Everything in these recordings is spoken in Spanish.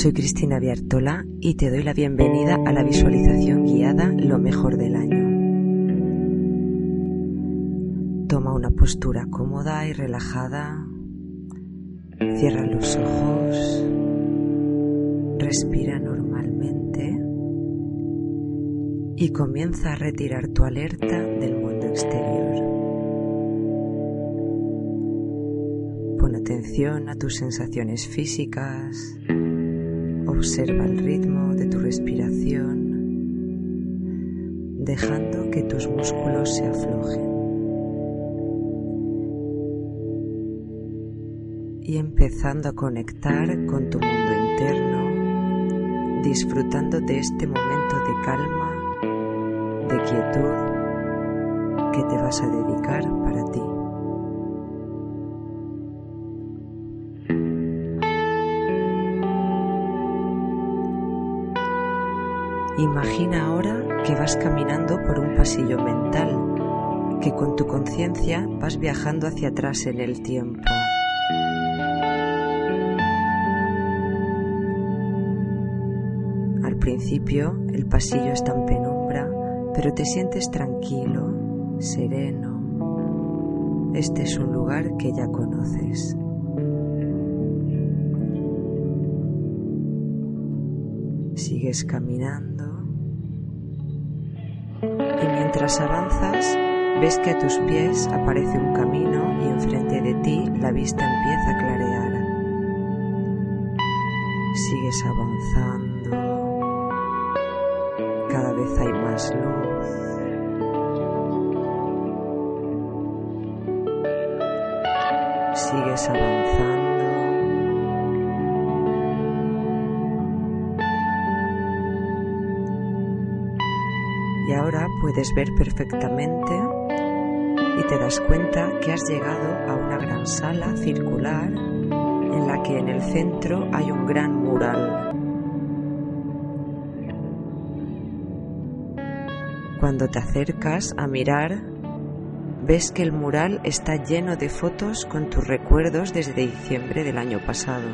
soy Cristina Viartola y te doy la bienvenida a la visualización guiada Lo mejor del año. Toma una postura cómoda y relajada. Cierra los ojos. Respira normalmente. Y comienza a retirar tu alerta del mundo exterior. Pon atención a tus sensaciones físicas. Observa el ritmo de tu respiración, dejando que tus músculos se aflojen. Y empezando a conectar con tu mundo interno, disfrutando de este momento de calma, de quietud que te vas a dedicar para ti. Imagina ahora que vas caminando por un pasillo mental, que con tu conciencia vas viajando hacia atrás en el tiempo. Al principio el pasillo está en penumbra, pero te sientes tranquilo, sereno. Este es un lugar que ya conoces. Sigues caminando mientras avanzas ves que a tus pies aparece un camino y enfrente de ti la vista empieza a clarear. Sigues avanzando, cada vez hay más luz. Sigues avanzando. Puedes ver perfectamente y te das cuenta que has llegado a una gran sala circular en la que en el centro hay un gran mural. Cuando te acercas a mirar, ves que el mural está lleno de fotos con tus recuerdos desde diciembre del año pasado.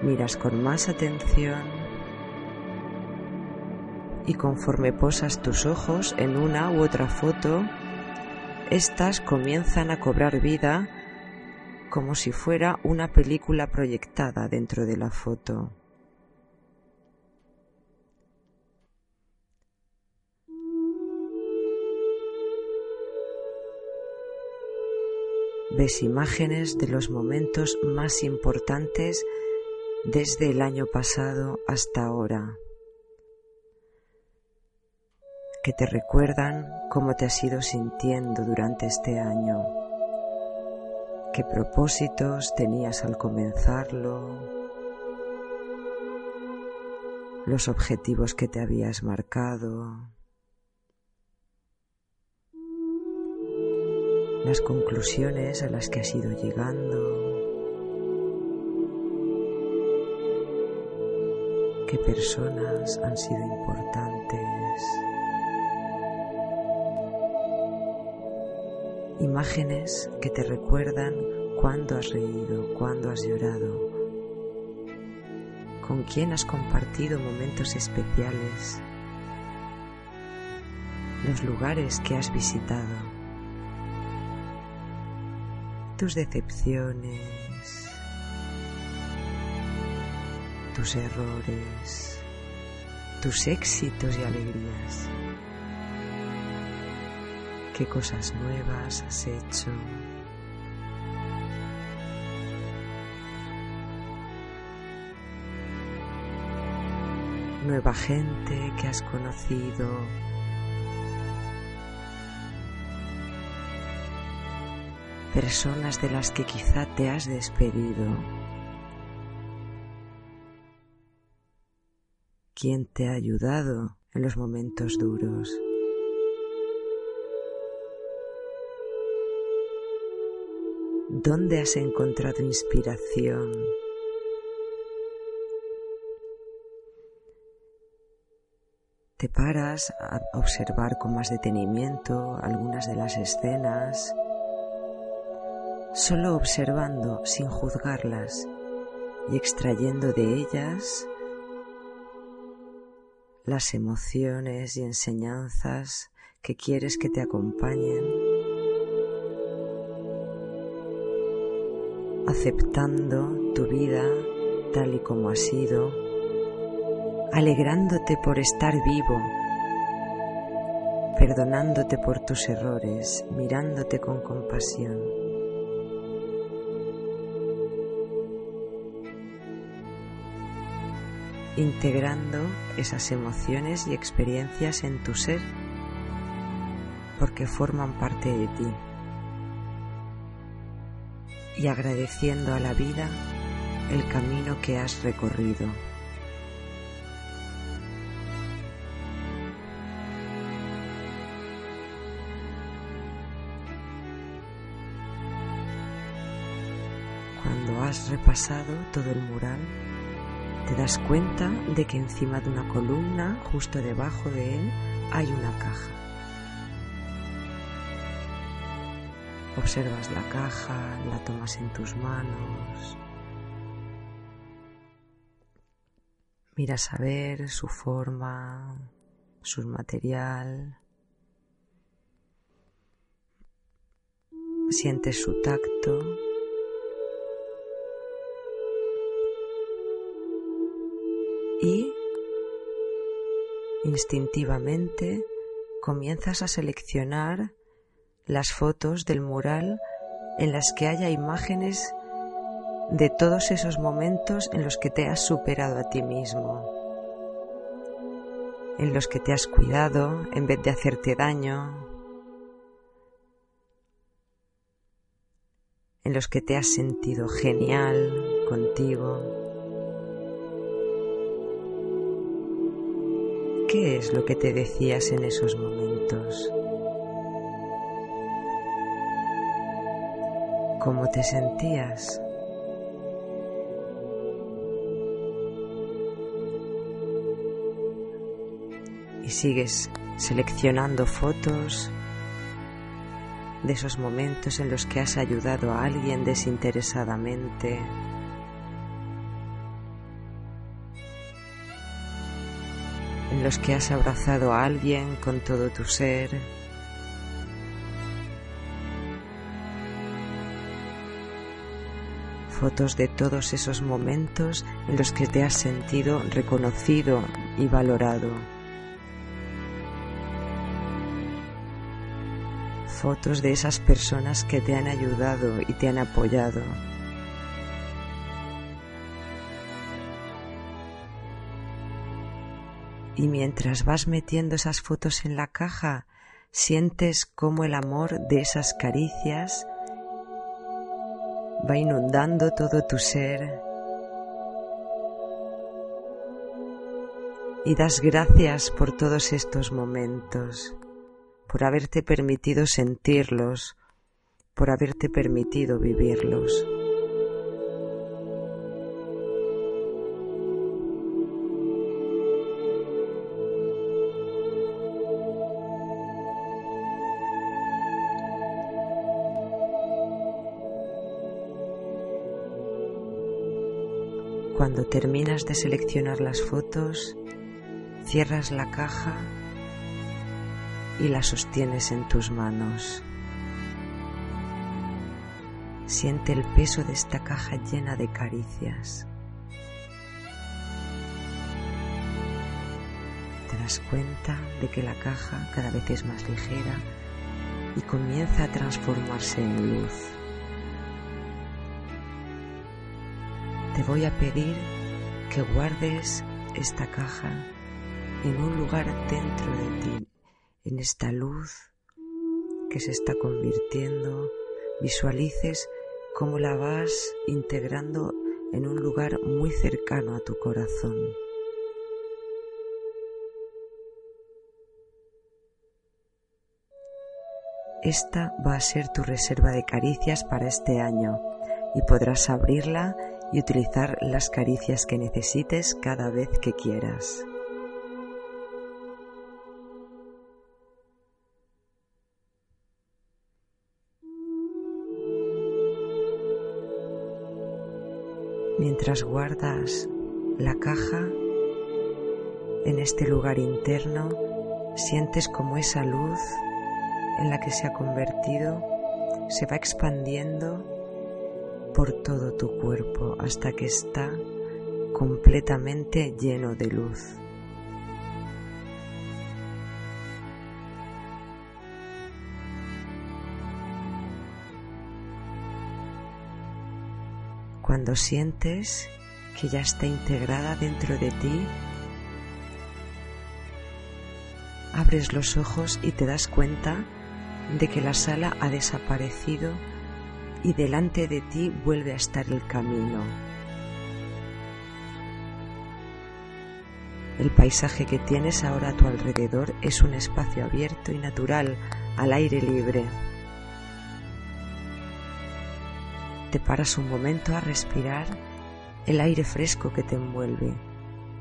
Miras con más atención y conforme posas tus ojos en una u otra foto, estas comienzan a cobrar vida como si fuera una película proyectada dentro de la foto. Ves imágenes de los momentos más importantes desde el año pasado hasta ahora, que te recuerdan cómo te has ido sintiendo durante este año, qué propósitos tenías al comenzarlo, los objetivos que te habías marcado, las conclusiones a las que has ido llegando. qué personas han sido importantes. Imágenes que te recuerdan cuándo has reído, cuándo has llorado, con quién has compartido momentos especiales, los lugares que has visitado, tus decepciones, tus errores, tus éxitos y alegrías. ¿Qué cosas nuevas has hecho? Nueva gente que has conocido. Personas de las que quizá te has despedido. quién te ha ayudado en los momentos duros. ¿Dónde has encontrado inspiración? Te paras a observar con más detenimiento algunas de las escenas. solo observando sin juzgarlas y extrayendo de ellas las emociones y enseñanzas que quieres que te acompañen, aceptando tu vida tal y como ha sido, alegrándote por estar vivo, perdonándote por tus errores, mirándote con compasión. integrando esas emociones y experiencias en tu ser porque forman parte de ti y agradeciendo a la vida el camino que has recorrido. Cuando has repasado todo el mural, te das cuenta de que encima de una columna, justo debajo de él, hay una caja. Observas la caja, la tomas en tus manos. Miras a ver su forma, su material. Sientes su tacto. y instintivamente comienzas a seleccionar las fotos del mural en las que haya imágenes de todos esos momentos en los que te has superado a ti mismo, en los que te has cuidado en vez de hacerte daño, en los que te has sentido genial contigo. ¿Qué es lo que te decías en esos momentos? ¿Cómo te sentías? Y sigues seleccionando fotos de esos momentos en los que has ayudado a alguien desinteresadamente en los que has abrazado a alguien con todo tu ser. Fotos de todos esos momentos en los que te has sentido reconocido y valorado. Fotos de esas personas que te han ayudado y te han apoyado. y mientras vas metiendo esas fotos en la caja, sientes cómo el amor de esas caricias va inundando todo tu ser y das gracias por todos estos momentos, por haberte permitido sentirlos, por haberte permitido vivirlos. Cuando terminas de seleccionar las fotos, cierras la caja y la sostienes en tus manos. Siente el peso de esta caja llena de caricias. Te das cuenta de que la caja cada vez es más ligera y comienza a transformarse en luz. Te voy a pedir que guardes esta caja en un lugar dentro de ti, en esta luz que se está convirtiendo. Visualices cómo la vas integrando en un lugar muy cercano a tu corazón. Esta va a ser tu reserva de caricias para este año y podrás abrirla y utilizar las caricias que necesites cada vez que quieras. Mientras guardas la caja en este lugar interno, sientes como esa luz en la que se ha convertido se va expandiendo por todo tu cuerpo hasta que está completamente lleno de luz. Cuando sientes que ya está integrada dentro de ti, abres los ojos y te das cuenta de que la sala ha desaparecido y delante de ti vuelve a estar el camino. El paisaje que tienes ahora a tu alrededor es un espacio abierto y natural, al aire libre. Te paras un momento a respirar el aire fresco que te envuelve,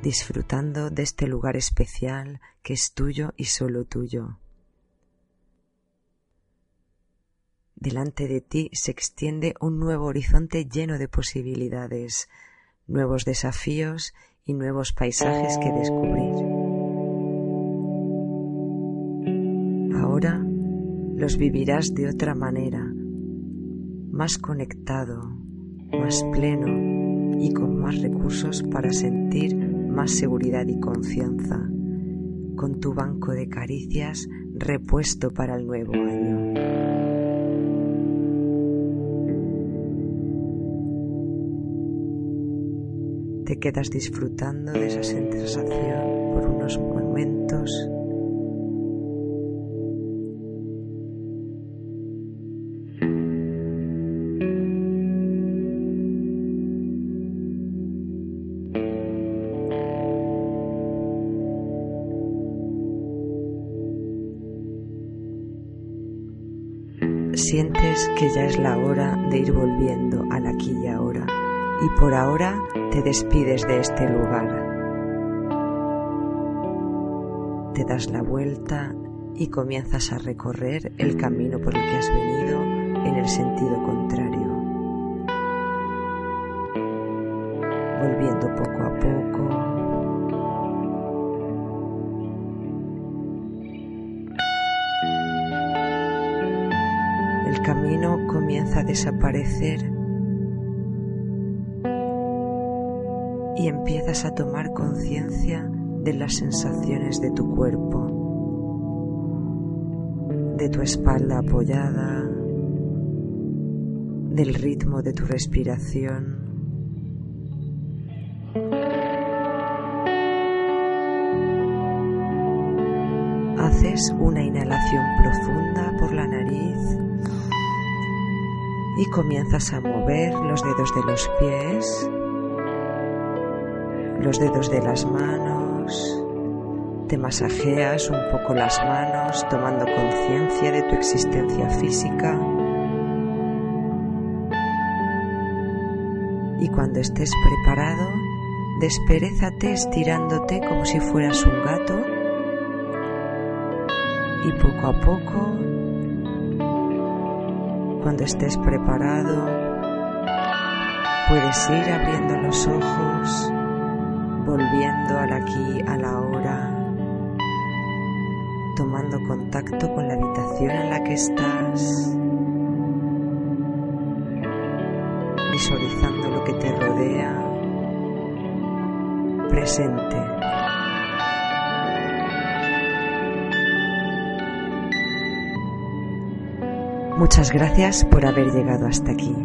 disfrutando de este lugar especial que es tuyo y solo tuyo. Delante de ti se extiende un nuevo horizonte lleno de posibilidades, nuevos desafíos y nuevos paisajes que descubrir. Ahora los vivirás de otra manera, más conectado, más pleno y con más recursos para sentir más seguridad y confianza, con tu banco de caricias repuesto para el nuevo año. Te quedas disfrutando de esa sensación por unos momentos. Sientes que ya es la hora de ir volviendo al aquí y ahora y por ahora te despides de este lugar. Te das la vuelta y comienzas a recorrer el camino por el que has venido en el sentido contrario, volviendo poco a poco. El camino comienza a desaparecer y empiezas a tomar conciencia de las sensaciones de tu cuerpo, de tu espalda apoyada, del ritmo de tu respiración. Haces una inhalación profunda por la nariz y comienzas a mover los dedos de los pies los dedos de las manos, te masajeas un poco las manos tomando conciencia de tu existencia física. Y cuando estés preparado, desperezate estirándote como si fueras un gato. Y poco a poco, cuando estés preparado, puedes ir abriendo los ojos volviendo al aquí, a la hora, tomando contacto con la habitación en la que estás, visualizando lo que te rodea, presente. Muchas gracias por haber llegado hasta aquí.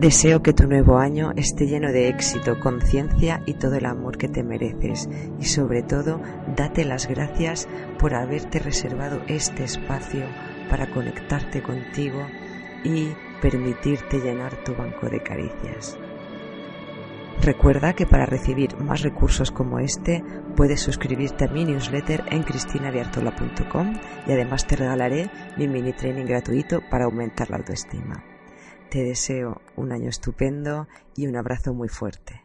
Deseo que tu nuevo año esté lleno de éxito, conciencia y todo el amor que te mereces. Y sobre todo, date las gracias por haberte reservado este espacio para conectarte contigo y permitirte llenar tu banco de caricias. Recuerda que para recibir más recursos como este puedes suscribirte a mi newsletter en cristinaviartola.com y además te regalaré mi mini training gratuito para aumentar la autoestima. Te deseo un año estupendo y un abrazo muy fuerte.